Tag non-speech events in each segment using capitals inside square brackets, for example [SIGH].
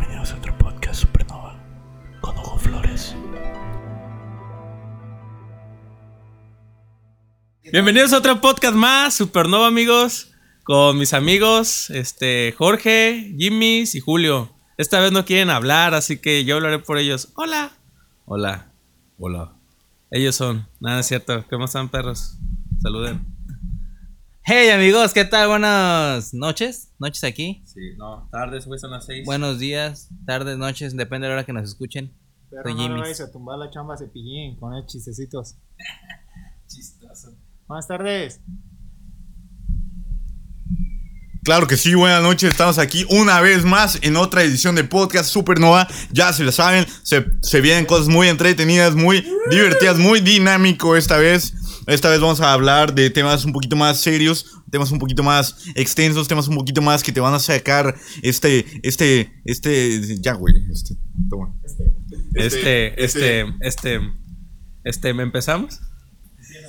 Bienvenidos a otro podcast Supernova con Hugo Flores. Bienvenidos a otro podcast más, Supernova amigos, con mis amigos, este, Jorge, Jimmy y Julio. Esta vez no quieren hablar, así que yo hablaré por ellos. Hola. Hola. Hola. Ellos son. Nada es cierto. ¿Cómo están, perros? Saluden. Hey amigos, ¿qué tal? Buenas noches, noches aquí. Sí, no, tardes, güey, son las seis. Buenos días, tardes, noches, depende de la hora que nos escuchen. Pero Soy no a tumbar la chamba cepillín con chistecitos. [LAUGHS] chistoso. Buenas tardes. Claro que sí, buenas noches, estamos aquí una vez más en otra edición de Podcast Supernova. Ya se lo saben, se, se vienen cosas muy entretenidas, muy divertidas, muy dinámico esta vez. Esta vez vamos a hablar de temas un poquito más serios, temas un poquito más extensos, temas un poquito más que te van a sacar este, este, este, ya güey, este, toma. Este, este, este, este, ¿me empezamos?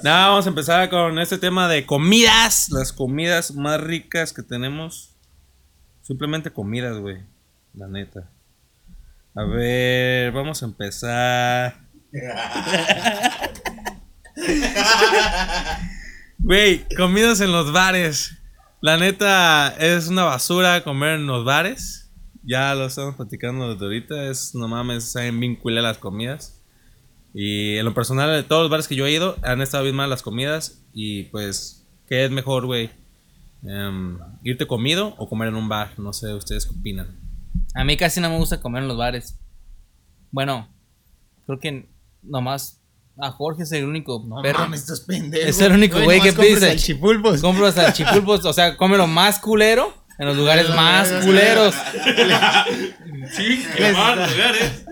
No, vamos a empezar con este tema de comidas. Las comidas más ricas que tenemos. Simplemente comidas, güey. La neta. A ver, vamos a empezar. [LAUGHS] Güey, comidas en los bares. La neta es una basura comer en los bares. Ya lo estamos platicando desde ahorita. Es no mames, saben bien culé las comidas. Y en lo personal, de todos los bares que yo he ido, han estado bien mal las comidas. Y pues, ¿qué es mejor, güey? Em, ¿Irte comido o comer en un bar? No sé, ¿ustedes qué opinan? A mí casi no me gusta comer en los bares. Bueno, creo que nomás a Jorge es el único No perro. mames, estás pendejo. Es el único güey que pide. el chipulpos. Compro hasta chipulpos, o sea, come lo más culero en los lugares más [LAUGHS] culeros. Sí, Les da- lugares.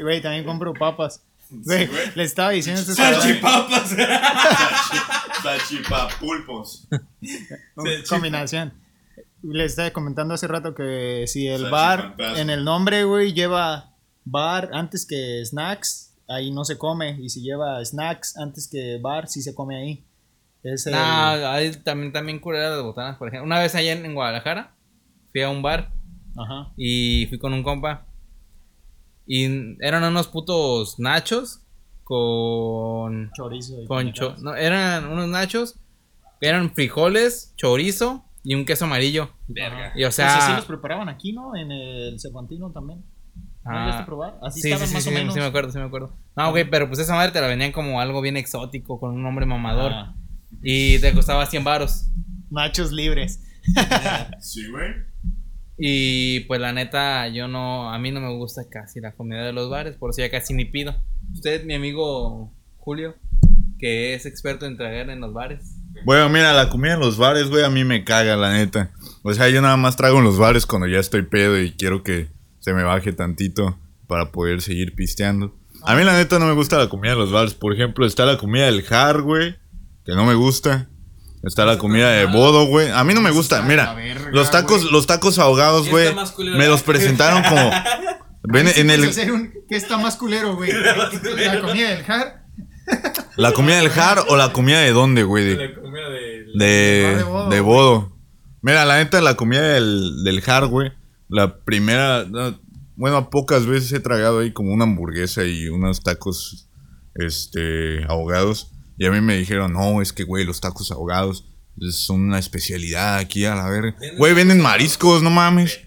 Güey, también compro papas. Güey, le estaba diciendo este Salchipapas. [LAUGHS] Salchipapulpos. combinación. Le estaba comentando hace rato que si el bar en el nombre, güey, lleva bar antes que snacks, ahí no se come. Y si lleva snacks antes que bar, sí se come ahí. Es el- hay también, también culeras las botanas, por ejemplo. Una vez allá en, en Guadalajara, fui a un bar Ajá. y fui con un compa. Y eran unos putos nachos con. Chorizo. y con cho- no, eran unos nachos. Eran frijoles, chorizo y un queso amarillo. Verga. Y o Pues así sea. los preparaban aquí, ¿no? En el Cervantino también. ¿No ah, llegaste a probar? Así sí, estaban sí, sí, más sí, o menos. sí me acuerdo, sí me acuerdo. No, güey, pero pues esa madre te la vendían como algo bien exótico, con un nombre mamador. Ah, Y te costaba 100 varos. nachos libres. [LAUGHS] Sí, güey. Y pues la neta, yo no, a mí no me gusta casi la comida de los bares, por eso ya casi ni pido. Usted, mi amigo Julio, que es experto en tragar en los bares. Bueno, mira, la comida en los bares, güey, a mí me caga, la neta. O sea, yo nada más trago en los bares cuando ya estoy pedo y quiero que se me baje tantito para poder seguir pisteando. A mí, la neta, no me gusta la comida en los bares. Por ejemplo, está la comida del jar, güey, que no me gusta. Está la comida de bodo, güey. A mí no me gusta. Mira, los tacos, los tacos ahogados, ¿Qué güey, me los presentaron como... [LAUGHS] Ven, en el, un- ¿Qué está más culero, güey? [LAUGHS] La comida del jar. la comida del jar o la comida de dónde, güey. De- La comida de... De, de de bodo. Mira, la neta, la comida del, del jar, güey. La primera. no, bueno, pocas veces he tragado ahí como una hamburguesa y unos tacos este, ahogados. Y a mí me dijeron, no, es que, güey, los tacos ahogados son una especialidad aquí a la verga. Güey, venden mariscos, no mames.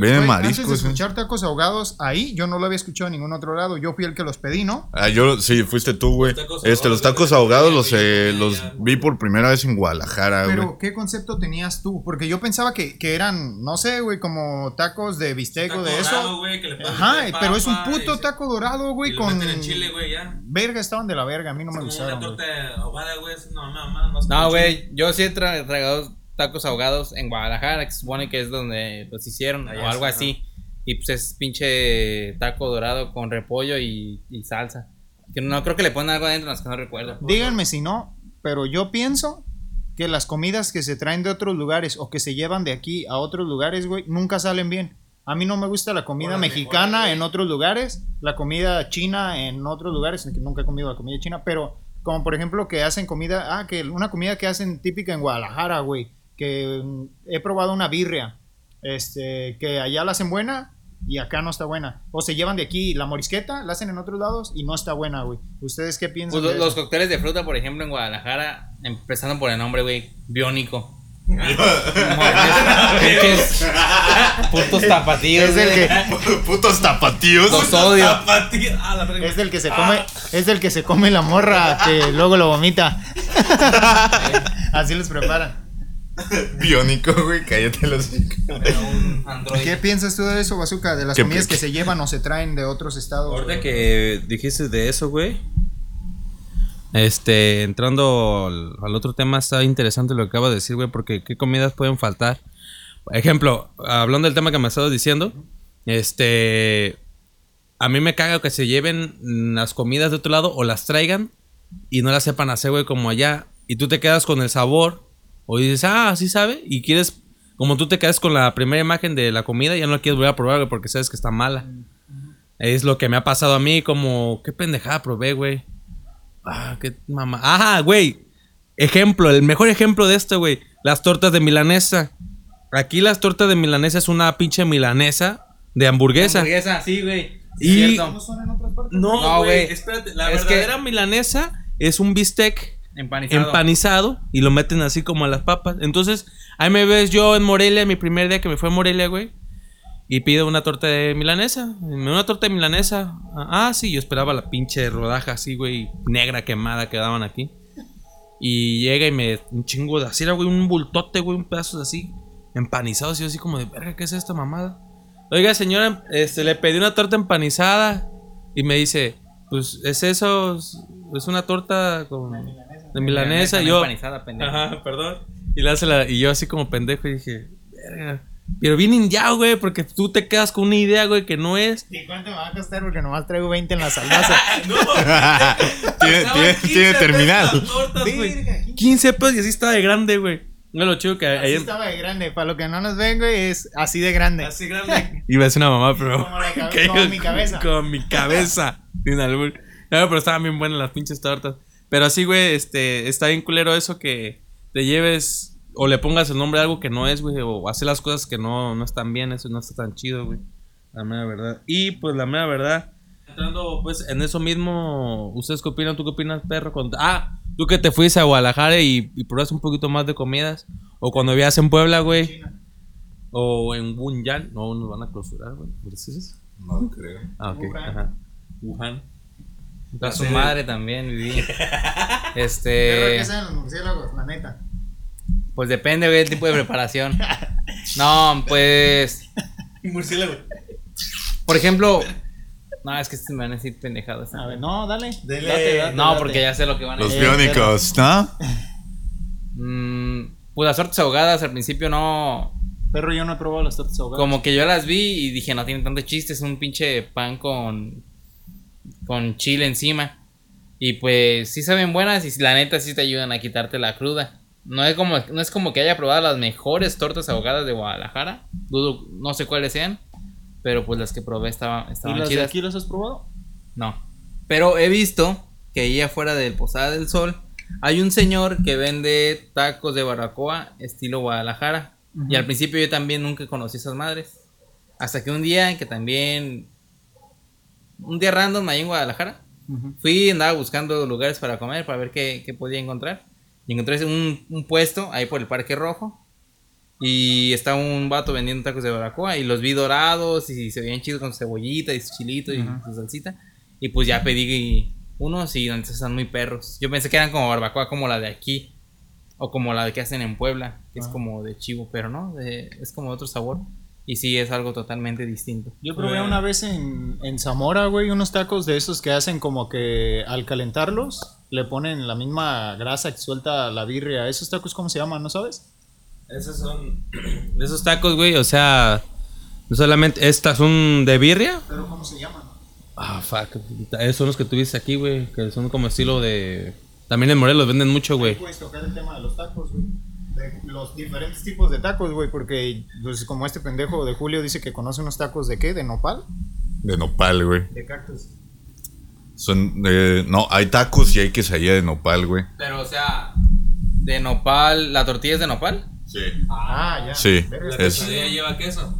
Venden Güey, antes de mariscos. eh. escuchar tacos ahogados ahí, yo no lo había escuchado en ningún otro lado. Yo fui el que los pedí, ¿no? Ah, yo, sí, fuiste tú, güey. Los tacos Este, los ahogados, tacos ahogados los, eh, los vi por primera vez en Guadalajara, güey. Pero, ¿qué concepto tenías tú? Porque yo pensaba que, que eran, no sé, güey, como tacos de bistec o de eso. Ajá, pero es un puto taco dorado, güey, con. En chile, güey, ya. Verga, estaban de la verga, a mí no me Como una gustaron. güey. torta ahogada, güey. es mamá, más No, como güey, yo sí he tra- tragado tacos ahogados en Guadalajara, que se supone que es donde los hicieron, Allá o algo sí, así. Y pues es pinche taco dorado con repollo y, y salsa. Que no creo que le ponen algo adentro, las que no recuerdo. Díganme si no, pero yo pienso que las comidas que se traen de otros lugares o que se llevan de aquí a otros lugares, güey, nunca salen bien. A mí no me gusta la comida Órale, mexicana órale. en otros lugares, la comida china en otros lugares, que nunca he comido la comida china, pero como por ejemplo que hacen comida, ah, que una comida que hacen típica en Guadalajara, güey, que mm, he probado una birria, este, que allá la hacen buena, Y acá no está buena. O se llevan de aquí la morisqueta, la hacen en otros lados y no está buena, güey. ¿Ustedes qué piensan? Pues de los, eso? cócteles de fruta, por ejemplo, en Guadalajara, empezando por el nombre, güey, biónico. [LAUGHS] Putos tapatíos. Es el güey. que, [LAUGHS] Putos tapatíos. Los odio. Ah, es del que se come, es del que se come la morra que luego lo vomita. [LAUGHS] Así los preparan. [LAUGHS] Biónico, güey, cállate los. ¿Qué piensas tú de eso, Bazooka? De las ¿Qué comidas que se llevan o se traen de otros estados. Ahorita güey? que dijiste de eso, güey. Este, entrando al, al otro tema, está interesante lo que acabas de decir, güey, porque qué comidas pueden faltar. Por ejemplo, hablando del tema que me estabas diciendo, este, a mí me caga que se lleven las comidas de otro lado o las traigan y no las sepan hacer, güey, como allá. Y tú te quedas con el sabor o dices, ah, sí sabe, y quieres, como tú te quedas con la primera imagen de la comida, ya no la quieres volver a probar, güey, porque sabes que está mala. Es lo que me ha pasado a mí, como, qué pendejada probé, güey. Ah, qué mamá. Ajá, güey. Ejemplo, el mejor ejemplo de esto, güey. Las tortas de milanesa. Aquí las tortas de milanesa es una pinche milanesa de hamburguesa. Hamburguesa, sí, güey. Y-. No, No, güey. güey. Espérate, la Es que- verdadera milanesa es un bistec Empanizado. empanizado y lo meten así como a las papas. Entonces, ahí me ves yo en Morelia, mi primer día que me fue a Morelia, güey. Y pido una torta de milanesa. Una torta de milanesa. Ah, sí, yo esperaba la pinche rodaja así, güey, negra quemada que daban aquí. Y llega y me. Un chingo de así, güey, un bultote, güey, un pedazo de así. Empanizados. Y yo así como de, verga, ¿qué es esta mamada? Oiga, señora, este, le pedí una torta empanizada. Y me dice, pues, ¿es eso? Es una torta con. De milanesa. Y yo. empanizada, pendejo. Ajá, perdón. Y, le hace la- y yo así como pendejo y dije, verga. Pero bien ya, güey, porque tú te quedas con una idea, güey, que no es. ¿Y cuánto me va a costar? Porque nomás traigo 20 en la saldaza. [LAUGHS] No, [LAUGHS] tiene, tiene, tiene terminal. 15 pesos y así estaba de grande, güey. No lo chido que Así ahí estaba de grande. Para lo que no nos ven, güey, es así de grande. Así grande. [LAUGHS] Iba a ser una mamá, pero. Como la cabe- como mi cabeza. Con mi cabeza. Sin albur. No, pero estaban bien buenas las pinches tortas. Pero así, güey, este, está bien culero eso que te lleves o le pongas el nombre a algo que no es, güey, o hacer las cosas que no, no están bien, eso no está tan chido, güey. La mera verdad. Y pues la mera verdad, entrando pues en eso mismo, ¿ustedes qué opinan? ¿Tú qué opinas, perro? Ah, tú que te fuiste a Guadalajara y, y probaste un poquito más de comidas. O cuando vivías en Puebla, güey. O en Wuhan. No, nos van a clausurar, güey. ¿Por eso es eso? No creo. Ah, ok. Wuhan. Ajá. Wuhan. A su madre también viví. Perro, [LAUGHS] Este. ¿qué saben los murciélagos? La neta. Pues depende, güey, del tipo de preparación. [LAUGHS] No, pues. Murciélago. Por ejemplo. No, es que me van a decir pendejadas. A ver, no, dale. Dele. Date, date, No, date. porque ya sé lo que van a Los decir. biónicos, ¿no? Mm, pues las tortas ahogadas al principio no. Perro, yo no he probado las tortas ahogadas. Como que yo las vi y dije, no tiene tanto chiste, es un pinche pan con. Con chile encima. Y pues sí saben buenas y la neta sí te ayudan a quitarte la cruda. No es como, no es como que haya probado las mejores tortas ahogadas de Guadalajara. Dudo, no sé cuáles sean. Pero pues las que probé estaban, ¿Y estaban las de chidas. aquí las has probado? No. Pero he visto que ahí afuera del Posada del Sol hay un señor que vende tacos de barbacoa estilo Guadalajara. Y al principio yo también nunca conocí esas madres. Hasta que un día que también... Un día random ahí en Guadalajara. Fui, andaba buscando lugares para comer, para ver qué, qué podía encontrar. Y encontré un, un puesto ahí por el Parque Rojo. Y estaba un vato vendiendo tacos de barbacoa. Y los vi dorados y se veían chidos con cebollita y su chilito y su salsita. Y pues ya pedí unos y entonces están muy perros. Yo pensé que eran como barbacoa como la de aquí. O como la que hacen en Puebla, que es como de chivo, pero no, de- es como otro sabor. Y sí, es algo totalmente distinto. Yo probé una vez en, en Zamora, güey, unos tacos de esos que hacen como que al calentarlos le ponen la misma grasa que suelta la birria. ¿Esos tacos cómo se llaman, no sabes? Esos son. [CLEARS THROAT] Esos tacos, güey, o sea. No solamente. Estas son de birria. ¿Pero cómo se llaman? Ah, fuck. Esos son los que tuviste aquí, güey. Que son como estilo de. También en Morelos venden mucho, güey. Puedes tocar el tema de los tacos, güey. De los diferentes tipos de tacos, güey, porque pues, como este pendejo de Julio dice que conoce unos tacos de qué, de nopal, De nopal, güey. de cactus. Son, eh, no, hay tacos y hay quesadilla de nopal, güey. Pero, o sea, de nopal, ¿la tortilla es de nopal? Sí. Ah, ya. Sí, es- está chido. lleva queso.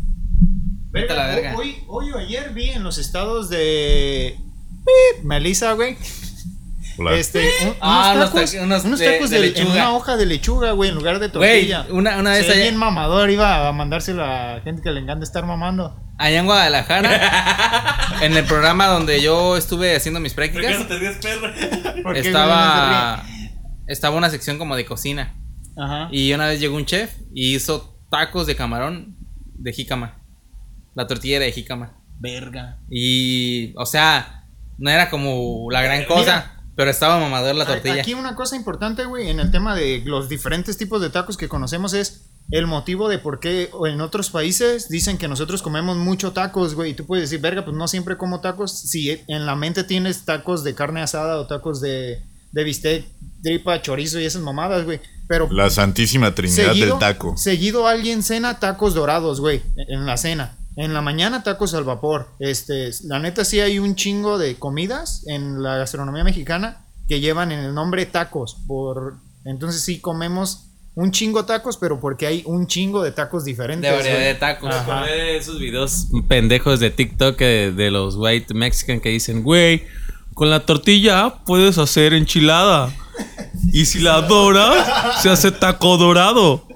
Vete a la verga. Hoy, hoy o ayer vi en los estados de. Melissa, güey. Hola. Este, un- Ah, unos unos tacos, ta- unos unos de- tacos de de, lechuga. en una hoja de lechuga, güey, en lugar de Güey, tortilla. una, una vez allá, bien mamador, iba a mandárselo a gente que le encanta estar mamando. allá en Guadalajara, [LAUGHS] en el programa donde yo estuve haciendo mis prácticas, [LAUGHS] estaba, estaba una sección como de cocina. Ajá. Y una vez llegó un chef y hizo tacos de camarón de jícama. La tortilla era de jícama. Verga. Y, o sea, no era como la gran cosa. Pero estaba mamador la tortilla. Aquí una cosa importante, güey, en el tema de los diferentes tipos de tacos que conocemos es el motivo de por qué en otros países dicen que nosotros comemos mucho tacos, güey. Y tú puedes decir, verga, pues no siempre como tacos. Si en la mente tienes tacos de carne asada o tacos de, de bistec, tripa, chorizo y esas mamadas, güey. Pero La santísima trinidad del taco. Seguido alguien cena tacos dorados, güey, en la cena. En la mañana tacos al vapor. Este, la neta sí hay un chingo de comidas en la gastronomía mexicana que llevan en el nombre tacos. Por entonces sí comemos un chingo tacos, pero porque hay un chingo de tacos diferentes. de variedad güey. de tacos. Ajá. de esos videos pendejos de TikTok de, de los white mexican que dicen, güey, con la tortilla puedes hacer enchilada. Y si la doras, se hace taco dorado.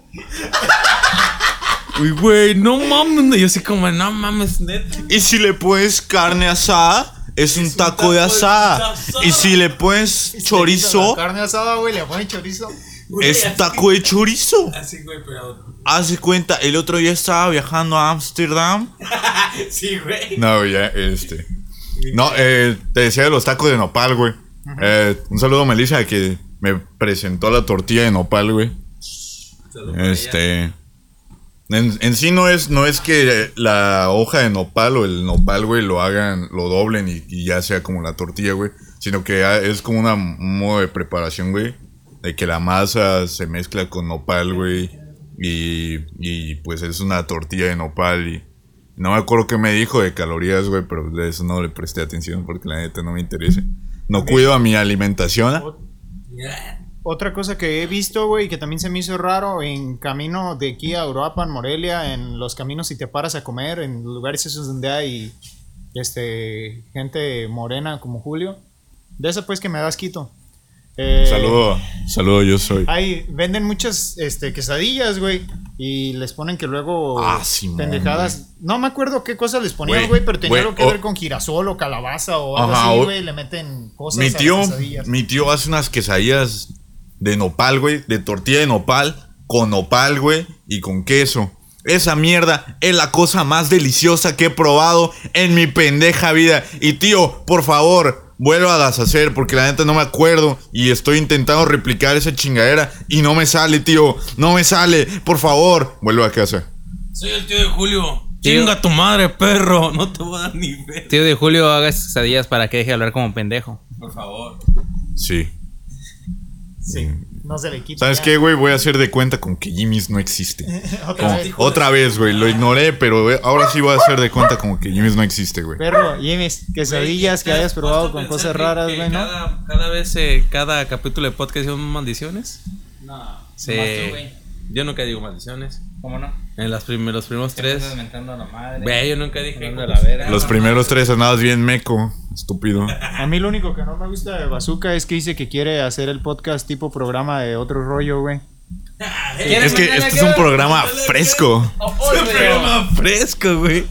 Uy, güey, no mames. Y yo así como, no mames, neta. Y si le pones carne asada, es un taco de asada. Y si le pones chorizo, La carne asada, güey, le ponen chorizo. es taco de chorizo. [LAUGHS] Así, güey, pero. Hace cuenta, el otro día estaba viajando a Ámsterdam. [LAUGHS] Sí, güey. No, ya, este. No, eh, te decía de los tacos de nopal, güey. Eh, un saludo a Melissa que me presentó la tortilla de nopal, güey. Este. En, en sí no es, no es que la hoja de nopal o el nopal, güey, lo hagan, lo doblen y, y ya sea como la tortilla, güey. Sino que es como una- un modo de preparación, güey. De que la masa se mezcla con nopal, güey. Y, y pues es una tortilla de nopal y... No me acuerdo qué me dijo de calorías, güey, pero de eso no le presté atención porque la neta no me interesa. No cuido a mi alimentación. Otra cosa que he visto, güey, que también se me hizo raro en camino de aquí a Uruapan, Morelia, en los caminos si te paras a comer, en lugares esos donde hay este gente morena como Julio. De eso pues que me das quito. Eh, Saludo, saludo, yo soy. Ahí venden muchas este, quesadillas, güey. Y les ponen que luego Ah, Simón, pendejadas. No me acuerdo qué cosas les ponían, Güey, pero tenía algo que ver con girasol o calabaza o algo Ajá, así, güey. Le meten cosas Mi a las tío, quesadillas. mi tío hace unas quesadillas de nopal, güey, de tortilla de nopal, con nopal, güey, y con queso. Esa mierda es la cosa más deliciosa que he probado en mi pendeja vida. Y tío, por favor, vuelva a las hacer porque la neta no me acuerdo y estoy intentando replicar esa chingadera y no me sale, tío. No me sale. Por favor, vuelva a casa. Soy el tío de Julio. Tío. Chinga tu madre, perro. [LAUGHS] No te voy a dar ni ver. Tío de Julio, haga quesadillas para que deje de hablar como pendejo. Por favor. Sí. Sí, no se le quita. ¿Sabes ya. qué, güey? Voy a hacer de cuenta con que Jimmy's no existe. [LAUGHS] Otra Como- vez. otra vez, güey. Lo ignoré, pero eh, ahora sí voy a hacer de cuenta como que Jimmy's no existe, güey. Perro, Jimmy's, quesadillas que ¿Te has hayas probado con cosas raras, güey, ¿no? Cada, cada vez, eh, cada capítulo de podcast son maldiciones. No, Sí. Yo nunca digo maldiciones. ¿Cómo no? En las prim- los primeros tres. A la madre. Güey, yo nunca dije. La. Los primeros tres andabas bien meco, estúpido. [LAUGHS] A mí lo único que no me gusta de Bazooka es que dice que quiere hacer el podcast tipo programa de otro rollo, güey. Es que este es un programa fresco. Es un programa fresco, güey.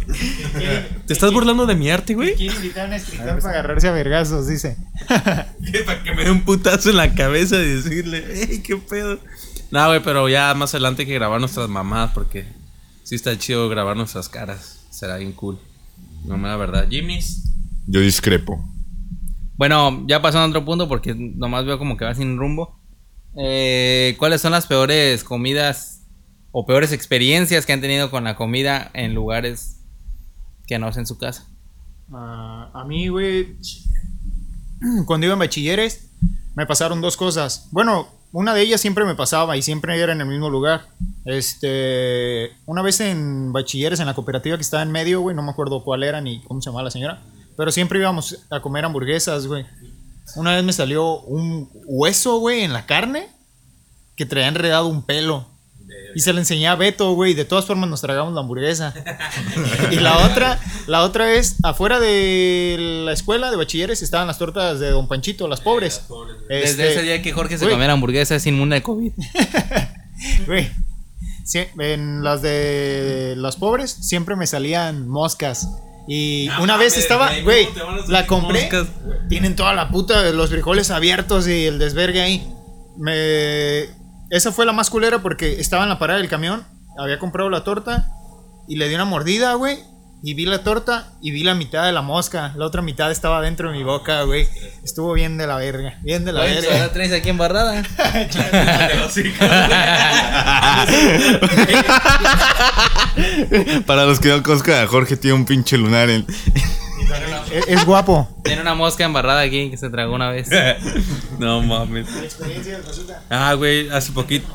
¿Te estás burlando de mi arte, güey? Quiere invitar a un escritor para agarrarse a vergazos, dice. [LAUGHS] Para que me dé un putazo en la cabeza y decirle, ¡ey, qué pedo! No, güey, pero ya más adelante hay que grabar nuestras mamadas porque sí está chido grabar nuestras caras. Será bien cool. No me da verdad. Jimmy's. Yo discrepo. Bueno, ya pasando a otro punto porque nomás veo como que va sin rumbo. Eh, ¿Cuáles son las peores comidas o peores experiencias que han tenido con la comida en lugares que no es en su casa? Ah, a mí, güey, [CLEARS THROAT] cuando iba en bachilleres, me pasaron dos cosas. Bueno, una de ellas siempre me pasaba y siempre era en el mismo lugar. Este, una vez en bachilleres, en la cooperativa que estaba en medio, güey, no me acuerdo cuál era ni cómo se llamaba la señora, pero siempre íbamos a comer hamburguesas, güey. Una vez me salió un hueso, güey, en la carne que traía enredado un pelo. Y se la enseñé a Beto, güey. De todas formas nos tragamos la hamburguesa. y la otra, la otra es, afuera de la escuela de bachilleres estaban las tortas de Don Panchito, las pobres. Desde Este, ese día que Jorge se comió la hamburguesa es inmune al COVID. [LAUGHS] Güey. sí, en las de las pobres siempre me salían moscas. Y una vez estaba, güey, güey, ¿cómo te van a salir la compré. moscas? Tienen toda la puta los frijoles abiertos y el desvergue ahí. Me esa fue la más culera porque estaba en la parada del camión, había comprado la torta y le di una mordida, güey. Y vi la torta y vi la mitad de la mosca. La otra mitad estaba dentro de mi boca, güey. Estuvo bien de la verga. Bien de la Oye, verga. la traes aquí embarrada. [LAUGHS] [LAUGHS] Para los que no conozcan a Jorge, tiene un pinche lunar en. Es, es guapo. Tiene una mosca embarrada aquí que se tragó una vez. [LAUGHS] no mames. Ah, güey, hace poquito.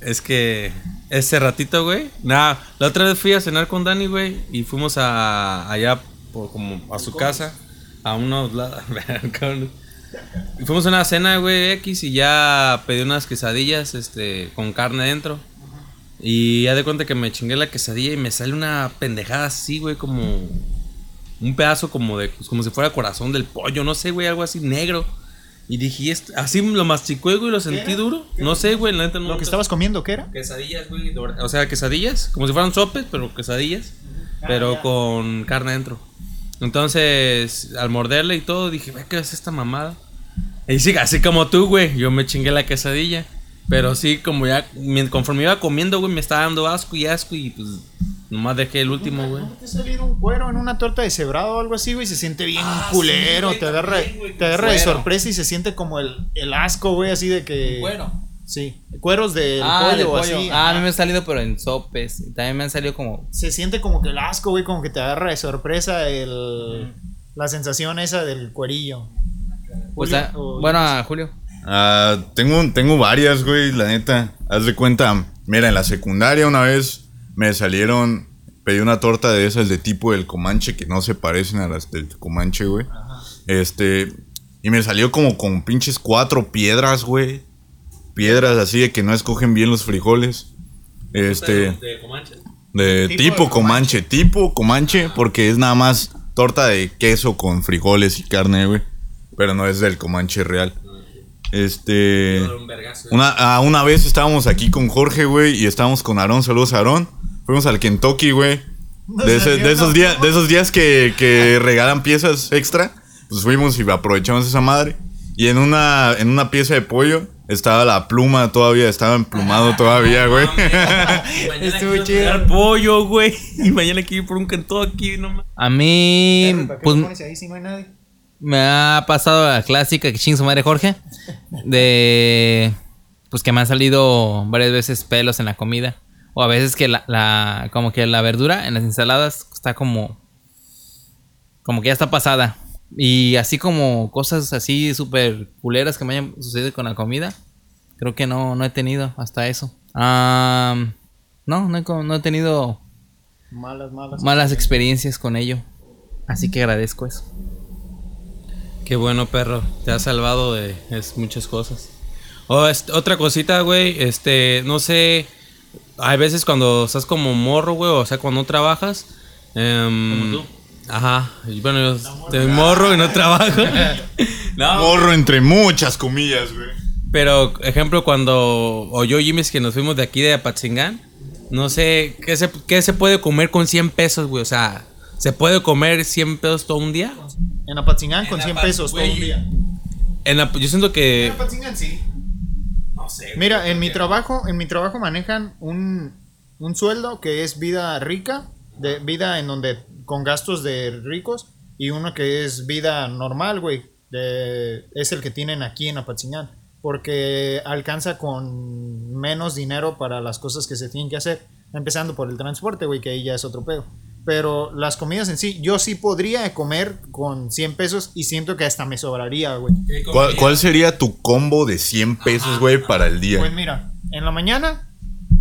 Es que ese ratito, güey. Nah, la otra vez fui a cenar con Dani, güey. Y fuimos a allá por, como a su casa. A unos lados. [LAUGHS] Y fuimos a una cena, güey, X. Y ya pedí unas quesadillas, este, con carne dentro. Y ya de cuenta que me chingué la quesadilla y me sale una pendejada así, güey, como un pedazo como de, pues, como si fuera corazón del pollo, no sé, güey, algo así negro. Y dije, "¿Y esto?". así lo masticé, güey, lo sentí duro. No sé, güey, la neta no. Lo que estabas comiendo, ¿qué era? Quesadillas, güey, o sea, quesadillas, como si fueran sopes, pero quesadillas, pero con carne dentro. Entonces, al morderle y todo, dije, güey, ¿qué es esta mamada? Y sí, así como tú, güey, yo me chingué la quesadilla. Pero sí, como ya, conforme iba comiendo, güey, me estaba dando asco y asco y pues nomás dejé el último, güey. ¿No te ha salido un cuero en una torta de cebrado o algo así, güey? Se siente bien Ah, culero, sí, güey, te agarra, también, güey, te agarra de sorpresa y se siente como el, el asco, güey, así de que... Bueno. Sí, cueros del ah, pollo del o pollo. así. Ah, a mí me han salido, pero en sopes. Y también me han salido como. Se siente como que el asco, güey, como que te agarra de sorpresa el... La sensación esa del cuerillo. Pues, Julio, ah, o- bueno, a Julio. Ah, tengo, tengo varias, güey, la neta. Haz de cuenta, mira, en la secundaria una vez me salieron, pedí una torta de esas de tipo del Comanche que no se parecen a las del Comanche, güey. Este, y me salió como con pinches cuatro piedras, güey. Piedras así de que no escogen bien los frijoles. Este, De Comanche. de Tipo tipo, de Comanche, tipo Comanche, porque es nada más torta de queso con frijoles y carne, güey. Pero no es del Comanche real. Este. Un vergazo. Una, ah, una vez estábamos aquí con Jorge, güey, y estábamos con Aarón. Saludos, Aarón. Fuimos al Kentucky, güey. De, ese- de esos días, de esos días que, que regalan piezas extra, pues fuimos y aprovechamos esa madre. Y en una, en una pieza de pollo estaba la pluma todavía, estaba emplumado todavía, güey. [LAUGHS] Estuvo chido. pollo, güey. Y mañana quiero ir por un Kentucky, no mames. A mí. ¿Para qué Pues ahí si no hay nadie? Me ha pasado la clásica que ching su madre Jorge. De. Pues que me han salido varias veces pelos en la comida. O a veces que la, la- como que la verdura en las ensaladas está como. Como que ya está pasada. Y así como cosas así súper culeras que me hayan sucedido con la comida. Creo que no, no he tenido hasta eso. No, no he, no he tenido Malas, malas. malas experiencias con ello. Así que agradezco eso. Qué bueno, perro. Te has salvado de es, muchas cosas. O este, otra cosita, güey. Este, no sé. Hay veces cuando estás como morro, güey. O sea, cuando no trabajas. em, Ajá. Y bueno, yo estoy morro y no trabajo. [LAUGHS] no, Morro entre muchas comillas, güey. Pero, ejemplo, cuando. O yo, Jimmy, que nos fuimos de aquí de Apatzingán. No sé. ¿qué se, ¿Qué se puede comer con 100 pesos, güey? O sea, ¿se puede comer 100 pesos todo un día? En Apatzingán con En 100 Apat- pesos todo un día. En Ap- yo siento que. En Apatzingán sí. No sé. Mira, en mi trabajo, en mi trabajo manejan un, un sueldo que es vida rica, de vida en donde con gastos de ricos y uno que es vida normal, güey, de- es el que tienen aquí en Apatzingán, porque alcanza con menos dinero para las cosas que se tienen que hacer, empezando por el transporte, güey, que ahí ya es otro pedo. Pero las comidas en sí, yo sí podría comer con 100 pesos y siento que hasta me sobraría, güey. ¿Cuál, cuál sería tu combo de 100 pesos, güey, para el día? Pues mira, en la mañana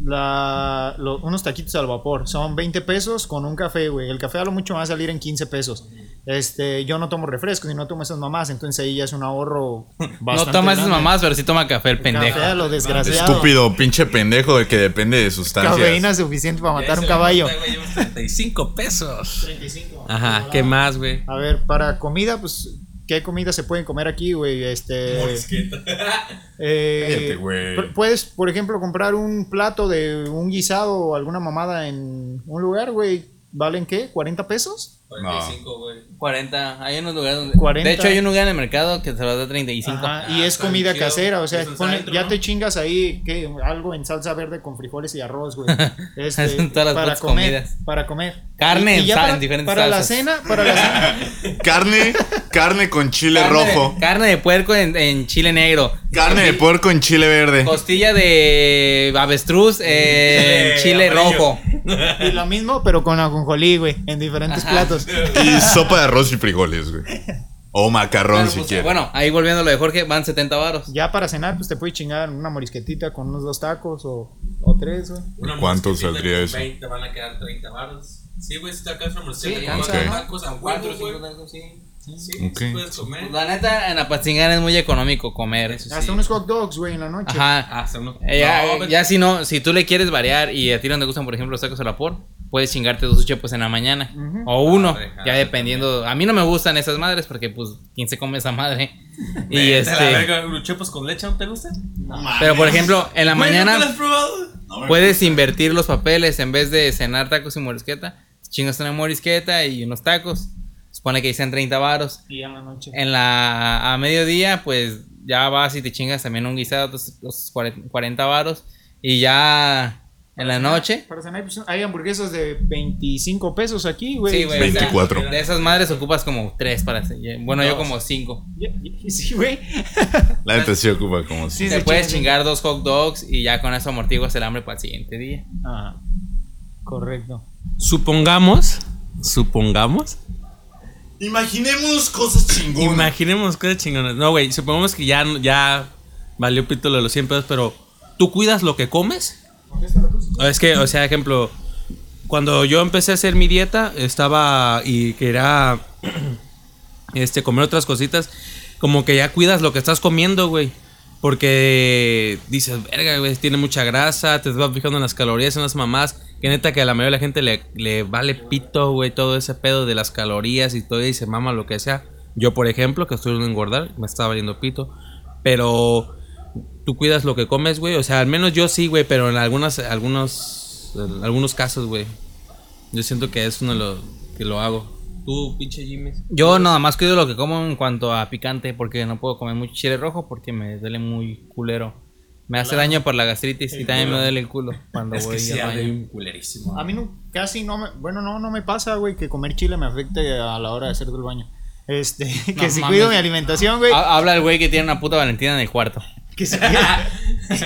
la, lo- unos taquitos al vapor son 20 pesos con un café, güey. El café a lo mucho va a salir en 15 pesos. Este, yo no tomo refrescos y no tomo esas mamás, entonces ahí ya es un ahorro [LAUGHS] No toma esas grande. mamás, pero sí toma café el pendejo. Café a lo desgraciado. Estúpido, pinche pendejo de que depende de sustancias. Cafeína suficiente para matar un caballo. 35 pesos. Ajá, ¿qué más, güey? A ver, para comida, pues, ¿qué comida se pueden comer aquí, güey? Este. [LAUGHS] eh, Cállate, Puedes, por ejemplo, comprar un plato de un guisado o alguna mamada en un lugar, güey. ¿Valen qué? ¿40 pesos? 45, güey. 40. Hay unos lugares donde. 40. De hecho, hay un lugar en el mercado que se los da 35. Ajá, Ah, y es comida chido. casera, o sea, pone- centro, ya ¿no? te chingas ahí ¿qué? algo en salsa verde con frijoles y arroz, güey. [LAUGHS] Este, Hacen todas las para comer, comidas. para comer. Carne en ya sal- para, en diferentes para la salsas. cena, para la cena. [LAUGHS] Carne, carne con chile Carne de- rojo. carne de puerco en, en chile negro. Carne de puerco en chile verde. Costilla de avestruz en [LAUGHS] chile amarillo. rojo. Y lo mismo, pero con ajonjolí, güey, en diferentes platos. Y sopa de arroz y frijoles, güey. O macarrón Pero, si pues, quieres. bueno, ahí volviendo a lo de Jorge, van 70 varos. Ya para cenar, pues te puedes chingar una morisquetita con unos dos tacos o, o tres, güey. Una ¿Cuánto saldría eso? 20 van a quedar 30 baros. Sí, güey, si te alcanza una Sí, morcilla. alcanza, con ajá. tacos a Cuatro, güey. cinco tacos, sí. Sí, Ok. sí puedes comer. La neta, en Apatzingán es muy económico comer. Eso Hasta sí. unos hot dogs, güey, en la noche. Ajá. Hasta uno. Eh, ya, No, güey. ya si no, si tú le quieres variar y a ti no te gustan, por ejemplo, los tacos al vapor, puedes chingarte dos chepos en la mañana. O uno, Madre, ya ah, dependiendo. A mí no me gustan esas madres porque, pues, ¿quién se come esa madre? [LAUGHS] y Vete a la este. verga, ¿Los chepos con leche no te gustan? Pero, por ejemplo, en la Güey, ¿nunca mañana lo has probado? puedes invertir los papeles en vez de cenar tacos y morisqueta. Chingas una morisqueta y unos tacos. Supone que dicen 30 varos. Y en la noche. En la a mediodía, pues ya vas y te chingas también un guisado, los, los 40 varos. Y ya en la noche, Para cenar, pues, hay hamburguesas de 25 pesos aquí, güey. Sí, güey. 24. de esas madres ocupas como 3 para hacer. Bueno, yo como 5. Ya- ya- Sí, güey. [LAUGHS] La neta sí ocupa como si. Sí, Te se puedes chingar dos hot dogs y ya con eso amortiguas el hambre para el siguiente día. Ah, correcto. Supongamos, supongamos, Imaginemos cosas chingonas. imaginemos cosas chingonas. No, güey, supongamos que ya, ya valió pito lo de los 100 pesos, pero ¿tú cuidas lo que comes? Es que, o sea, ejemplo, cuando yo empecé a hacer mi dieta, estaba y quería [CLEARS THROAT] este, comer otras cositas, como que ya cuidas lo que estás comiendo, güey. Porque dices, verga, güey, tiene mucha grasa, te vas fijando en las calorías, en las mamás. Que neta que a la mayoría de la gente le, le vale pito, güey, todo ese pedo de las calorías y todo, y se mama lo que sea. Yo, por ejemplo, que estoy en engordar, me está valiendo pito. Pero tú cuidas lo que comes, güey. O sea, al menos yo sí, güey, pero en algunas, algunos, algunos casos, güey. Yo siento que es uno de los que lo hago. Tú, pinche Jimmy. Yo nada más cuido lo que como en cuanto a picante porque no puedo comer mucho chile rojo porque me duele muy culero. Me hace daño por la gastritis y también me duele el culo [LAUGHS] cuando Es voy que sí, baño. un culerísimo. A mí no, casi no me. Bueno, no, no me pasa, güey, que comer chile me afecte a la hora de hacer del baño. Este, [LAUGHS] que si mames. cuido mi alimentación, güey. Ha- Habla el güey que tiene una puta Valentina en el cuarto. [LAUGHS] Que si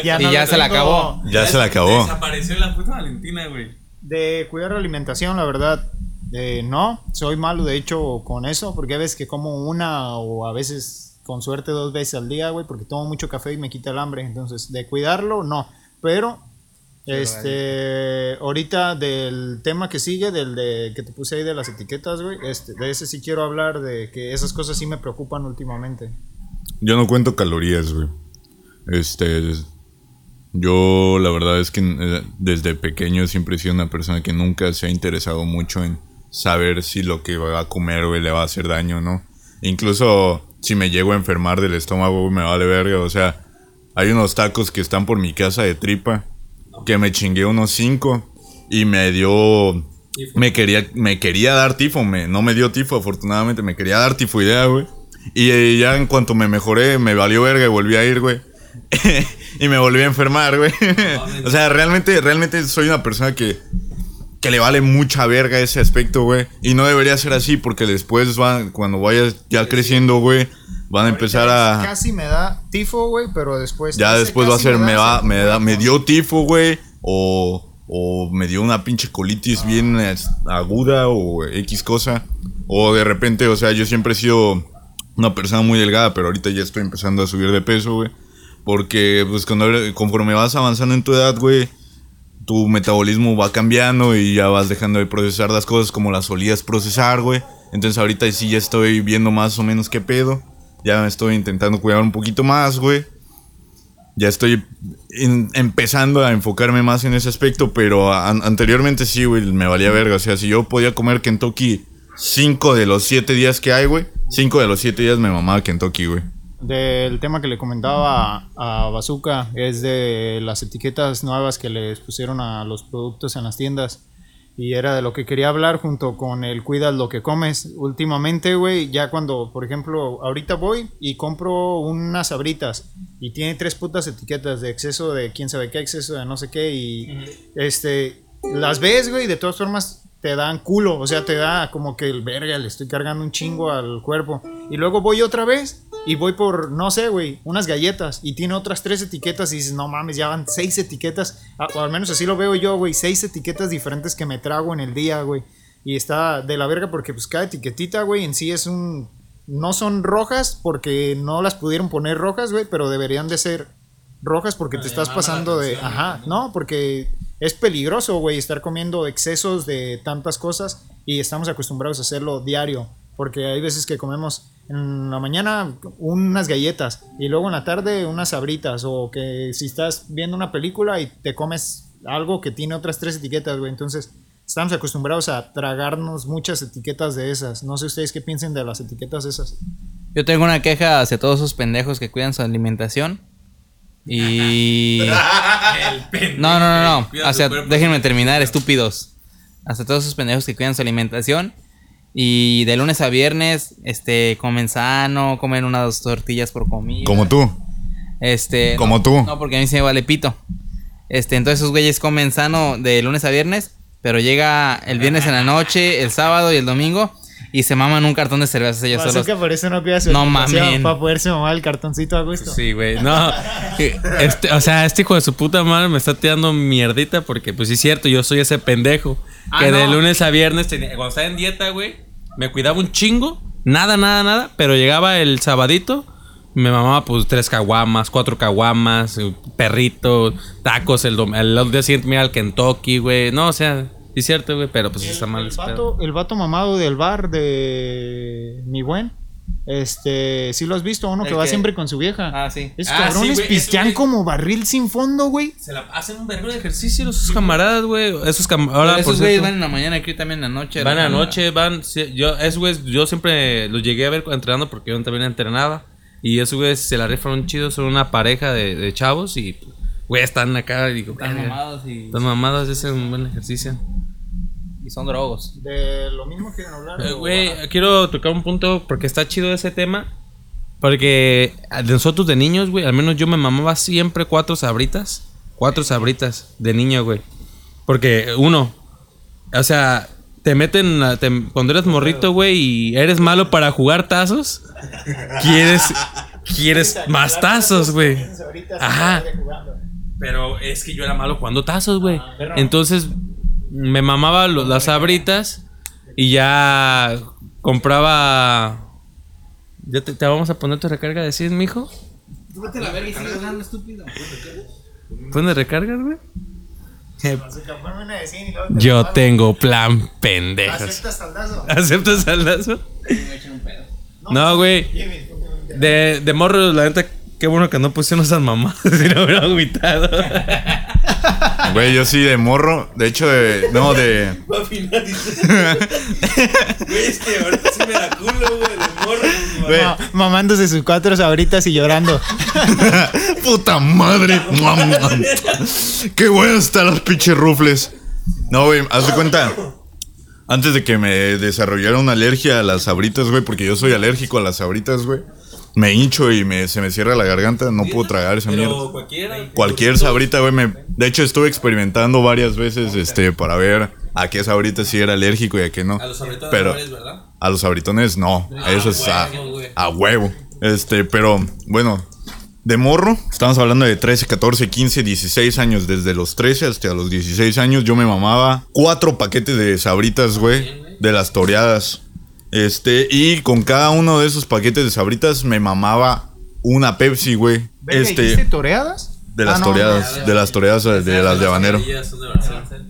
ya Y no ya se la acabó. Ya se la acabó. Desapareció la puta Valentina, güey. De cuidar la alimentación, la verdad, eh, no. Soy malo, de hecho, con eso, porque a veces que como una o a veces, con suerte, dos veces al día, güey, porque tomo mucho café y me quita el hambre. Entonces, de cuidarlo, no. Pero, este, ahorita del tema que sigue, del de que te puse ahí de las etiquetas, güey, este, de ese sí quiero hablar, de que esas cosas sí me preocupan últimamente. Yo no cuento calorías, güey. Este. Yo, la verdad es que eh, desde pequeño siempre he sido una persona que nunca se ha interesado mucho en saber si lo que va a comer, güey, le va a hacer daño o no. Incluso si me llego a enfermar del estómago, me vale verga. O sea, hay unos tacos que están por mi casa de tripa que me chingué unos cinco y me dio. Me quería, me quería dar tifo, me, no me dio tifo, afortunadamente, me quería dar tifoidea, güey. Y eh, ya en cuanto me mejoré, me valió verga y volví a ir, güey. [LAUGHS] y me volví a enfermar, güey. [LAUGHS] o sea, realmente, realmente soy una persona que, que le vale mucha verga ese aspecto, güey. Y no debería ser así porque después van, cuando vayas ya creciendo, güey, van a empezar a... Casi me da tifo, güey, pero después. Ya después va a ser, me da, me da, me muere. dio tifo, güey, o, o me dio una pinche colitis bien es, aguda o X cosa, o de repente, o sea, yo siempre he sido una persona muy delgada, pero ahorita ya estoy empezando a subir de peso, güey, porque pues cuando, conforme vas avanzando en tu edad, güey, tu metabolismo va cambiando y ya vas dejando de procesar las cosas como las solías procesar, güey. Entonces ahorita sí ya estoy viendo más o menos qué pedo. Ya estoy intentando cuidar un poquito más, güey. Ya estoy empezando a enfocarme más en ese aspecto, pero an- anteriormente sí, güey, me valía verga. O sea, si yo podía comer Kentucky cinco de los siete días que hay, güey, cinco de los siete días me mamaba Kentucky, güey. Del tema que le comentaba a, Bazooka es de las etiquetas nuevas que les pusieron a los productos en las tiendas. Y era de lo que quería hablar junto con el cuidas lo que comes. Últimamente, güey, ya cuando, por ejemplo, ahorita voy y compro unas sabritas y tiene tres putas etiquetas de exceso de quién sabe qué, exceso de no sé qué y este las ves, güey, de todas formas te dan culo, o sea, te da como que el verga, le estoy cargando un chingo al cuerpo. Y luego voy otra vez y voy por, no sé, güey, unas galletas y tiene otras tres etiquetas y dices, no mames, ya van seis etiquetas, o al menos así lo veo yo, güey, seis etiquetas diferentes que me trago en el día, güey. Y está de la verga porque pues cada etiquetita, güey, en sí es un... No son rojas porque no las pudieron poner rojas, güey, pero deberían de ser rojas porque te estás pasando de... Ajá, no, porque es peligroso, güey, estar comiendo excesos de tantas cosas y estamos acostumbrados a hacerlo diario. Porque hay veces que comemos en la mañana unas galletas y luego en la tarde unas sabritas. O que si estás viendo una película y te comes algo que tiene otras tres etiquetas, güey. Entonces estamos acostumbrados a tragarnos muchas etiquetas de esas. No sé ustedes qué piensen de las etiquetas esas. Yo tengo una queja hacia todos esos pendejos que cuidan su alimentación. Y. [LAUGHS] No, no, no, no. Hacia, déjenme terminar, estúpidos. Hacia todos esos pendejos que cuidan su alimentación. Y de lunes a viernes, este, comen sano, comen unas tortillas por comida. Como tú. Este. Como no, tú. No, porque a mí se me vale pito. Este, entonces esos güeyes comen sano de lunes a viernes, pero llega el viernes en la noche, el sábado y el domingo y se maman un cartón de cervezas ellos solos. que por eso no cuida su No mamen. Para poderse mamar el cartoncito a gusto. Sí, güey. No. [LAUGHS] Este, o sea, este hijo de su puta madre me está tirando mierdita porque, pues sí es cierto, yo soy ese pendejo. Ah, que de lunes a viernes, tenía- cuando estaba en dieta, güey, me cuidaba un chingo. Nada, nada, nada. Pero llegaba el sabadito, me mamaba pues tres caguamas, cuatro caguamas, eh, perrito, tacos. El, dom- el día siguiente me iba al Kentucky, güey. No, o sea, es cierto, güey, pero pues está mal. el, vato, el vato mamado del bar de mi buen. Este, sí lo has visto, uno que va que- siempre con su vieja. Ah, sí. Esos Ah, cabrones sí, pistean como barril sin fondo, güey. Se la hacen un verbo de ejercicio esos camaradas, güey. Esos camaradas. Esos güeyes van en la mañana, aquí también en la noche. Van la- anoche, van. sí, yo, esos güeyes, yo siempre los llegué a ver entrenando porque yo también entrenaba. Y esos güeyes se la rifan un chido, son una pareja de, de chavos y, güey, están acá. Y digo, Están "Verga, mamados y, Están mamados, ese es un buen ejercicio. Y son drogos. De lo mismo quieren hablar. Eh, Güey, quiero tocar un punto porque está chido ese tema. Porque de nosotros de niños, güey, al menos yo me mamaba siempre cuatro sabritas. Cuatro sabritas de niño, güey. Porque uno, o sea, te meten, a- te- cuando eres morrito, güey, y eres malo para jugar tazos, quieres, quieres más tazos, güey. Ajá. Pero es que yo era malo jugando tazos, güey. Entonces me mamaba lo- las sabritas y ya compraba. ¿Ya te, te vamos a poner tu recarga de 100, mijo? Vete la verga y sigue hablando, estúpido. ¿Dónde recargas, güey? Eh, Ponme una de 100 y luego te Yo tengo plan pendejos. ¿Aceptas saldazo? ¿Aceptas saldazo? No, güey. De, de morro, la neta, qué bueno que no pusieron esas mamadas. [LAUGHS] Si no hubiera agüitado. [LAUGHS] Güey, yo sí de morro. De hecho, de. No, de. [LAUGHS] Güey, es que ahorita sí me da culo, güey, de morro. Güey, Ma- mamándose sus cuatro sabritas y llorando. [LAUGHS] puta madre. Mua, mua. Qué buenas están las pinches rufles. No, güey, haz de cuenta. Antes de que me desarrollara una alergia a las sabritas, güey, porque yo soy alérgico a las sabritas, güey. Me hincho y me, se me cierra la garganta, no puedo tragar esa mierda. Cualquier sabrita, güey. Me... De hecho, estuve experimentando varias veces este, para ver a qué sabrita sí era alérgico y a qué no. A los sabritones Pero no eres, ¿verdad? a los sabritones no. Eso es a, a huevo. Este, pero bueno, de morro, estamos hablando de 13, 14, 15, 16 años. Desde los 13 hasta los 16 años, yo me mamaba cuatro paquetes de sabritas, güey. De las toreadas. Este, y con cada uno de esos paquetes de sabritas me mamaba una Pepsi, güey. Este. ¿dijiste toreadas? De las Ah, no, toreadas, de las toreadas de, de las de habanero.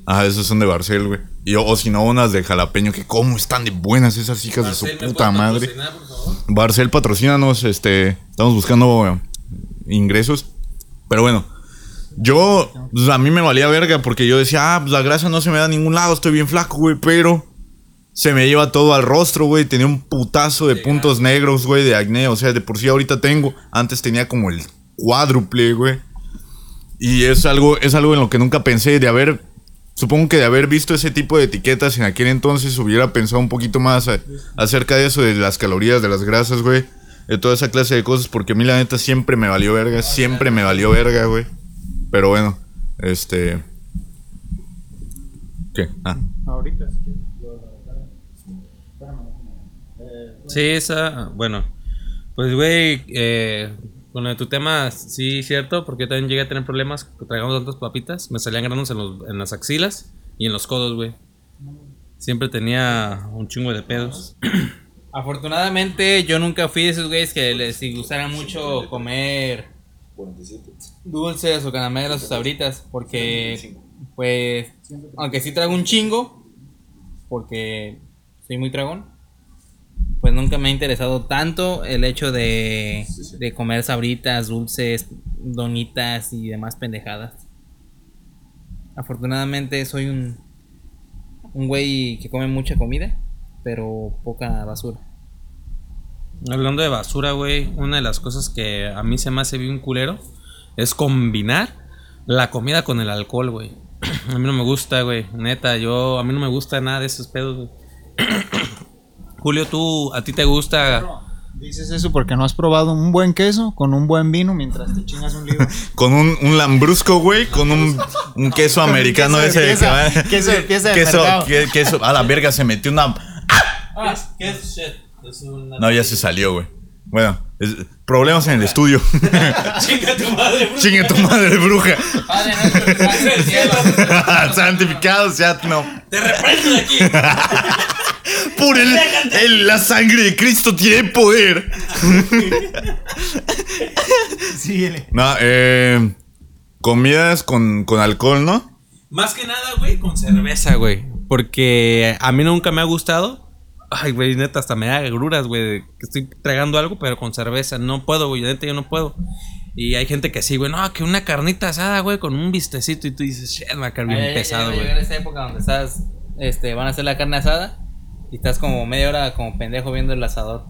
Ajá, esos son de Barcel, güey. Y, o, si no, unas de jalapeño, que cómo están de buenas esas hijas de su puta madre. Barcel, patrocínanos, este, estamos buscando ingresos. Pero bueno, yo, pues, a mí me valía verga porque yo decía, ah, pues la grasa no se me da a ningún lado, estoy bien flaco, güey, pero se me lleva todo al rostro, güey. Tenía un putazo de puntos negros, güey, de acné. O sea, de por sí ahorita tengo. Antes tenía como el cuádruple, güey. Y es algo, es algo en lo que nunca pensé de haber. Supongo que de haber visto ese tipo de etiquetas en aquel entonces hubiera pensado un poquito más a- acerca de eso, de las calorías, de las grasas, güey. De toda esa clase de cosas, porque a mí la neta siempre me valió verga, siempre me valió verga, güey. Pero bueno, este... ¿Qué? Ah. Ahorita, si quieres. Sí, esa, bueno. Pues, güey, eh, con lo de tu tema, sí, cierto, porque yo también llegué a tener problemas tragando tantas papitas. Me salían granos en, los- en las axilas y en los codos, güey. Siempre tenía un chingo de pedos. [CLEARS THROAT] Afortunadamente, yo nunca fui de esos güeyes que les gustara mucho comer dulces o caramelos o sabritas. Porque, pues, aunque sí trago un chingo, porque soy muy dragón, pues nunca me ha interesado tanto el hecho de, de comer sabritas, dulces, donitas y demás pendejadas. Afortunadamente, soy un, un güey que come mucha comida, pero poca basura. Hablando de basura, güey, una de las cosas que a mí se me hace bien culero es combinar la comida con el alcohol, güey. [CLEARS THROAT] A mí no me gusta, güey. Neta, yo, a mí no me gusta nada de esos pedos, güey. [CLEARS THROAT] Julio, tú, a ti te gusta. Dices eso porque no has probado un buen queso con un buen vino mientras te chingas un libro. Con un, un lambrusco, güey, con un, un queso americano queso ese que pieza, va- queso de pieza de queso, que- queso, a la verga se metió una. ¿Qué es shit? Es una. No, ya se salió, güey. Bueno, es- problemas en el estudio. Chinga tu madre, bro. Chingue tu madre, bruja. Padre nuestro que. Santificado sea no. Te reprendo de aquí. Por el, el- la sangre de Cristo tiene poder. Síguele. No, eh. Comidas con, con alcohol, ¿no? Más que nada, güey, con cerveza, güey. Porque a mí nunca me ha gustado. Ay, güey, neta, hasta me da agruras, güey. Que estoy tragando algo, pero con cerveza. No puedo, güey. Neta, yo no puedo. Y hay gente que sí, güey. No, que una carnita asada, güey, con un vistecito. Y tú dices, shit, me va a bien pesado, a güey. llegar esa época donde estás, este, van a hacer la carne asada y estás como media hora como pendejo viendo el asador.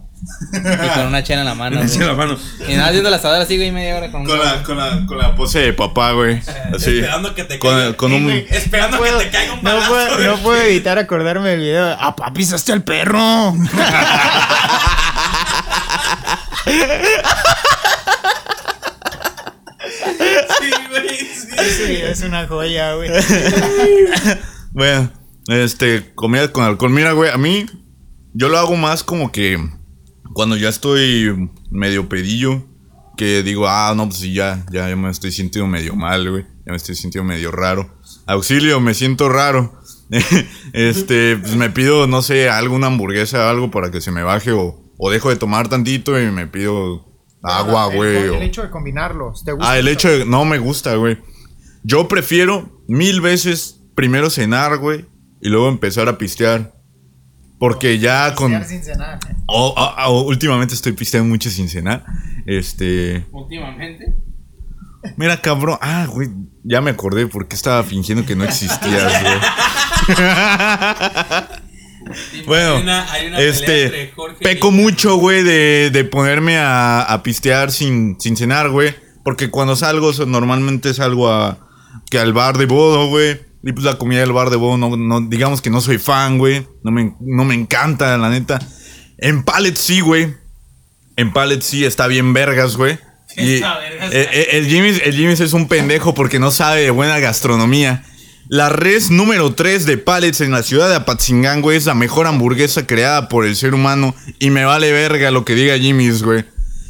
y con una chela en la mano. la mano. Y nada, viendo el asador así, güey, media hora con un- Con la, con la, con la pose de papá, güey. Así. Esperando que te Con, caiga. con un. Esperando que te caiga un No puedo, güey. no puedo evitar acordarme del video. de, ¡Ah, papi, pisaste al perro! Sí, güey, sí. Ese video es una joya, güey. Bueno, este, comida con alcohol. Mira, güey, a mí, yo lo hago más como que cuando ya estoy medio pedillo, que digo, ah, no, pues sí, ya, ya, ya me estoy sintiendo medio mal, güey. Ya me estoy sintiendo medio raro. Auxilio, me siento raro. [LAUGHS] este, pues me pido, no sé, alguna hamburguesa o algo para que se me baje o, o dejo de tomar tantito y me pido agua, El- güey. El, o- hecho de combinarlos. ¿Te gusta? Ah, el hecho de. No me gusta, güey. Yo prefiero mil veces primero cenar, güey. Y luego empezar a pistear. Porque ya con. Pistear sin cenar. Oh, oh, oh, últimamente estoy pisteando mucho sin cenar. Este. Últimamente. Mira, cabrón. Ah, güey. Ya me acordé porque estaba fingiendo que no existías, güey. [LAUGHS] Bueno, Hay una- hay una este, entre Jorge peco y- mucho, güey, de, de ponerme a, a pistear sin, sin cenar, güey. Porque cuando salgo, normalmente salgo a, que al bar de bodo, güey. Y pues la comida del bar de bodo, no, no, digamos que no soy fan, güey. No me, no me encanta, la neta. En Pallet sí, güey. En Pallet sí está bien vergas, güey. Y vergas. eh, eh, el Jimmy's, el Jimmy's es un pendejo porque no sabe de buena gastronomía. La res número 3 de Pallets en la ciudad de Apatzingán, güey, es la mejor hamburguesa creada por el ser humano. Y me vale verga lo que diga Jimmy's, güey.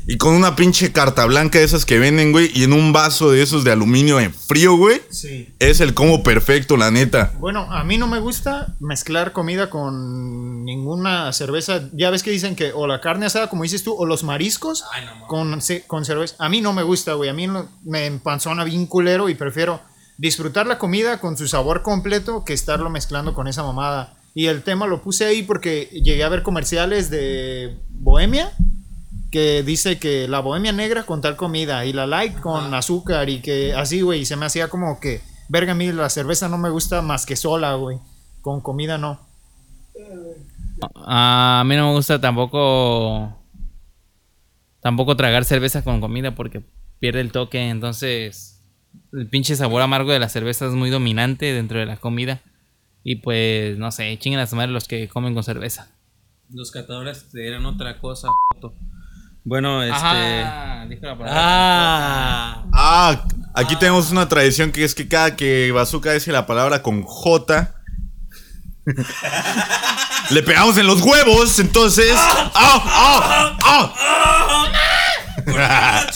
Y con una pinche carta blanca de esas que venden, güey. Y en un vaso de esos de aluminio en frío, güey. Sí. Es el combo perfecto, la neta. Bueno, a mí no me gusta mezclar comida con ninguna cerveza. Ya ves que dicen que o la carne asada, como dices tú, o los mariscos con, ce- con cerveza. A mí no me gusta, güey. A mí no- me empanzona bien culero y prefiero disfrutar la comida con su sabor completo que estarlo mezclando con esa mamada. Y el tema lo puse ahí porque llegué a ver comerciales de Bohemia que dice que la bohemia negra con tal comida y la light con azúcar y que así, güey, y se me hacía como que, verga, a mí la cerveza no me gusta más que sola, güey, con comida no. A mí no me gusta tampoco. Tampoco tragar cerveza con comida porque pierde el toque. Entonces, el pinche sabor amargo de la cerveza es muy dominante dentro de la comida. Y pues, no sé, chinguen a su madre los que comen con cerveza. Los catadores dirán otra cosa, puto. Bueno, este. Ajá, dijo la palabra. Ah. Ah, aquí tenemos una tradición que es que cada que Bazooka dice la palabra con J, [LAUGHS] le pegamos en los huevos, entonces. ¡Ah! ¡Ah! ¡Ah! [LAUGHS]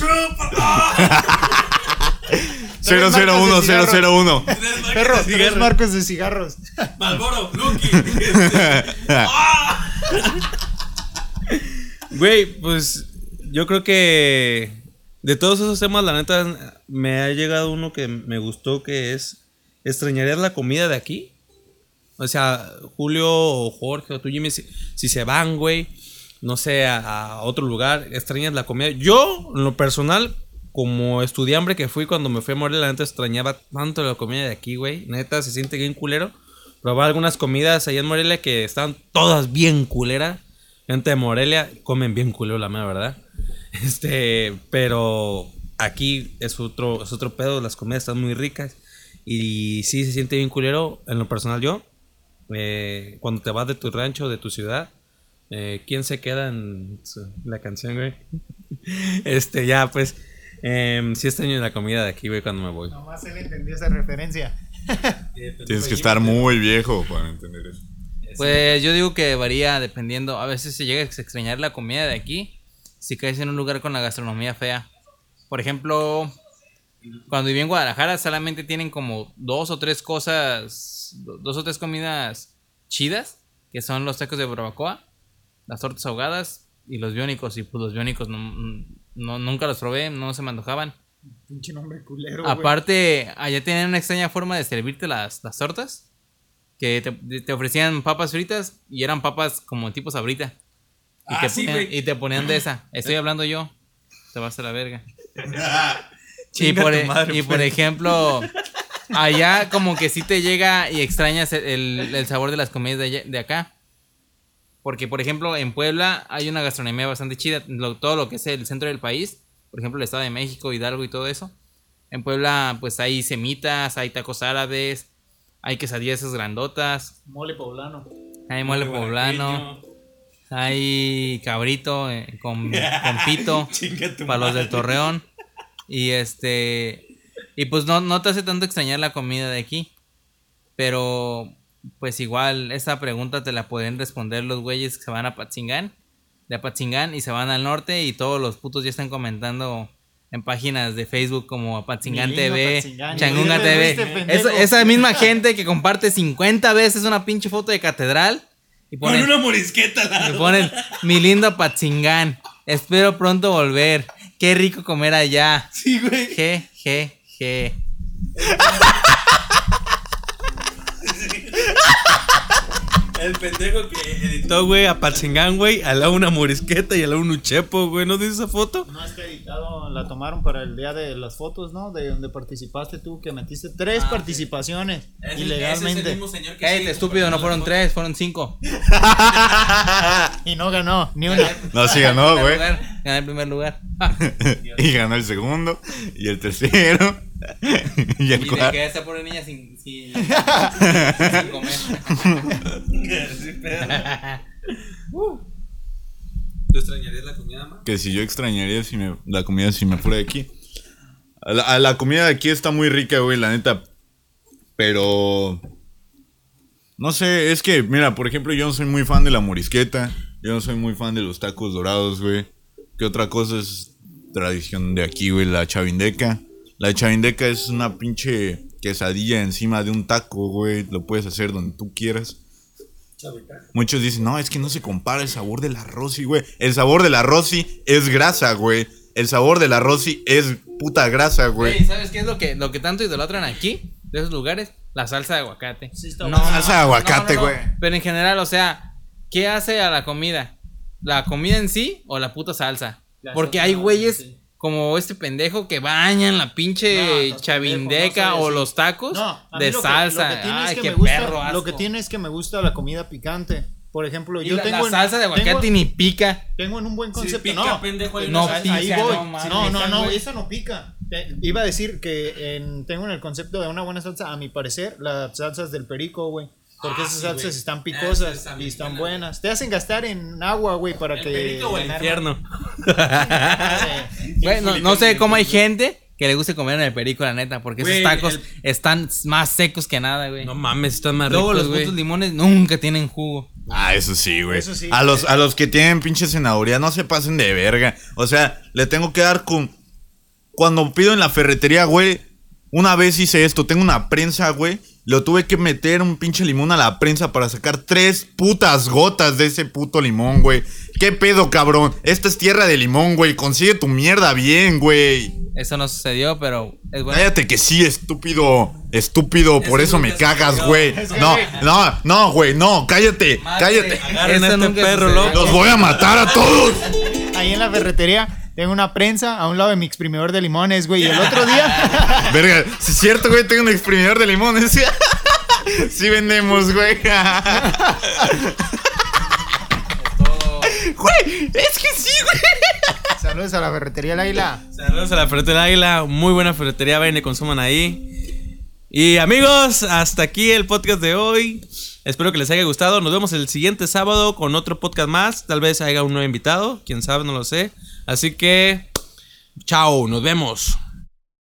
001, 001. Perro, tres marcos de cigarros. Malboro, Lucky. [LAUGHS] Güey, pues yo creo que de todos esos temas, la neta, me ha llegado uno que me gustó, que es, ¿extrañarías la comida de aquí? O sea, Julio o Jorge o tú, Jimmy, si, si se van, güey, no sé, a, otro lugar, ¿extrañas la comida? Yo, en lo personal, como estudiante que fui cuando me fui a Morelia, la neta extrañaba tanto la comida de aquí, güey. Neta, se siente bien culero. Probaba algunas comidas allá en Morelia que están todas bien culeras. Gente de Morelia comen bien culero, la mera verdad. [LAUGHS] Este, pero aquí es otro, es otro pedo. Las comidas están muy ricas. Y sí se siente bien culero. En lo personal, yo, eh, cuando te vas de tu rancho, de tu ciudad, eh, ¿quién se queda en la canción, güey? [LAUGHS] este, ya, pues, eh, sí extraño la comida de aquí, güey, cuando me voy. Nomás él entendió esa referencia. [LAUGHS] Tienes que estar muy viejo para entender eso. Pues yo digo que varía dependiendo. A veces se llega a extrañar la comida de aquí si caes en un lugar con la gastronomía fea. Por ejemplo, cuando viví en Guadalajara solamente tienen como dos o tres cosas, do- dos o tres comidas chidas, que son los tacos de barbacoa, las tortas ahogadas y los biónicos. Y pues los biónicos no, no- nunca los probé, no se me antojaban. Pinche nombre culero. Aparte, allá tenían una extraña forma de servirte las, las tortas. Que te, te ofrecían papas fritas y eran papas como tipo sabrita. Y, Ah, te, sí, ponían, güey. y te ponían de esa. [CLEARS THROAT] Estoy hablando yo. Te vas a la verga. [LAUGHS] y Chinga por, e- madre, y por ejemplo, allá como que sí te llega y extrañas el, sabor de las comidas de, allá- de acá. Porque, por ejemplo, en Puebla hay una gastronomía bastante chida. lo- todo lo que es el centro del país, por ejemplo, el Estado de México, Hidalgo y todo eso. En Puebla, pues hay semitas, hay tacos árabes, hay quesadillas esas grandotas, Mole poblano. hay mole poblano, hay cabrito eh, con, con [LAUGHS] pito para los del Torreón. Y este. Y pues no, no te hace tanto extrañar la comida de aquí. Pero, pues igual, esa pregunta te la pueden responder los güeyes que se van a Patzingán. De Apatzingán y se van al norte. Y todos los putos ya están comentando en páginas de Facebook como Apatzingán TV, Apatzingán. Changunga ¿Dónde TV. Esa, esa misma gente que comparte 50 veces una pinche foto de catedral. Y Con ponen, una morisqueta al lado. ponen, mi lindo Apatzingán. Espero pronto volver. Qué rico comer allá. Sí, güey. Je, je, je. [LAUGHS] El pendejo que editó, güey, a Patzingán, güey, al lado una morisqueta y al lado un uchepo, güey. ¿No dices esa foto? No está editado, la tomaron para el día de las fotos, ¿no? De donde participaste tú, que metiste tres participaciones ilegalmente. Cállate, estúpido, no fueron tres, fueron cinco. Y no ganó, ni una. [LAUGHS] No, sí ganó, güey. Gané el primer lugar. Ah, [LAUGHS] Y ganó el segundo, y el tercero, [LAUGHS] y el Y me cuarto. quedé esa pobre niña sin, sin, [LAUGHS] sin comer. [LAUGHS] ¿Tú extrañarías la comida, ma? Que si yo extrañaría si me, la comida si me fuera de aquí. A la, a la comida de aquí está muy rica, güey, la neta. Pero. No sé, es que, mira, por ejemplo, yo no soy muy fan de la morisqueta. Yo no soy muy fan de los tacos dorados, güey. ¿Qué otra cosa es tradición de aquí, güey? La chavindeca. La chavindeca es una pinche quesadilla encima de un taco, güey. Lo puedes hacer donde tú quieras. Muchos dicen, no, es que no se compara el sabor del arroz, y, güey. El sabor del arroz sí es grasa, güey. El sabor del arroz sí es puta grasa, Güey. ¿sabes qué es lo que, lo que tanto idolatran aquí? De esos lugares, la salsa de aguacate. Sí, está no, buena. Salsa de aguacate, güey. Pero en general, o sea, ¿qué hace a la comida? ¿La comida en sí o la puta salsa? La Porque salsa, hay güeyes sí. Como este pendejo que bañan la No, pinche estás chavindeca pendejo, no o los tacos No, de lo que- salsa. Lo que, tiene Ay, es que qué me gusta, perro asco. lo que tiene es que me gusta la comida picante. Por ejemplo, Y yo la, tengo la en- salsa de aguacate tengo- ni pica. Tengo en un buen concepto. pica, no, pendejo, hay No una ahí pica, voy. no No, no, no, esa no pica. Te- iba a decir que en- tengo en el concepto de una buena salsa, a mi parecer, las salsas del perico, güey. Porque Ah, esas sí, salsas están Esas picosas están y están buenas. Te hacen gastar en agua, güey, para ¿El que. perico o el Infierno. [LAUGHS] Güey, no, no sé cómo hay gente que le guste comer en el perico, la neta, porque Güey, esos tacos el- están más secos que nada, güey. No mames, están más Luego ricos, los putos limones nunca tienen jugo. Ah, eso sí, güey. Eso sí. A los, a los que tienen pinche cenaduría, no se pasen de verga. O sea, le tengo que dar con. Cuando pido en la ferretería, güey. Una vez hice esto, tengo una prensa, güey. Lo tuve que meter un pinche limón a la prensa para sacar tres putas gotas de ese puto limón, güey. ¿Qué pedo, cabrón? Esta es tierra de limón, güey. Consigue tu mierda bien, güey. Eso no sucedió, pero es bueno. Cállate que sí, estúpido. Estúpido, por Eso eso me cagas, güey. No, no, no, güey, no, cállate, cállate. Agarren a este perro loco. Los voy a matar a todos. Ahí en la ferretería tengo una prensa a un lado de mi exprimidor de limones, güey. Y el otro día. [LAUGHS] Verga, si es cierto, güey, tengo un exprimidor de limones. [LAUGHS] sí vendemos, güey. [LAUGHS] Güey, es que sí, güey. Saludos a la ferretería El Águila. Saludos a la Ferretería Águila, muy buena ferretería, vayan y consuman ahí. Y amigos, hasta aquí el podcast de hoy. Espero que les haya gustado. Nos vemos el siguiente sábado con otro podcast más. Tal vez haya un nuevo invitado, quién sabe, no lo sé. Así que, chao, nos vemos.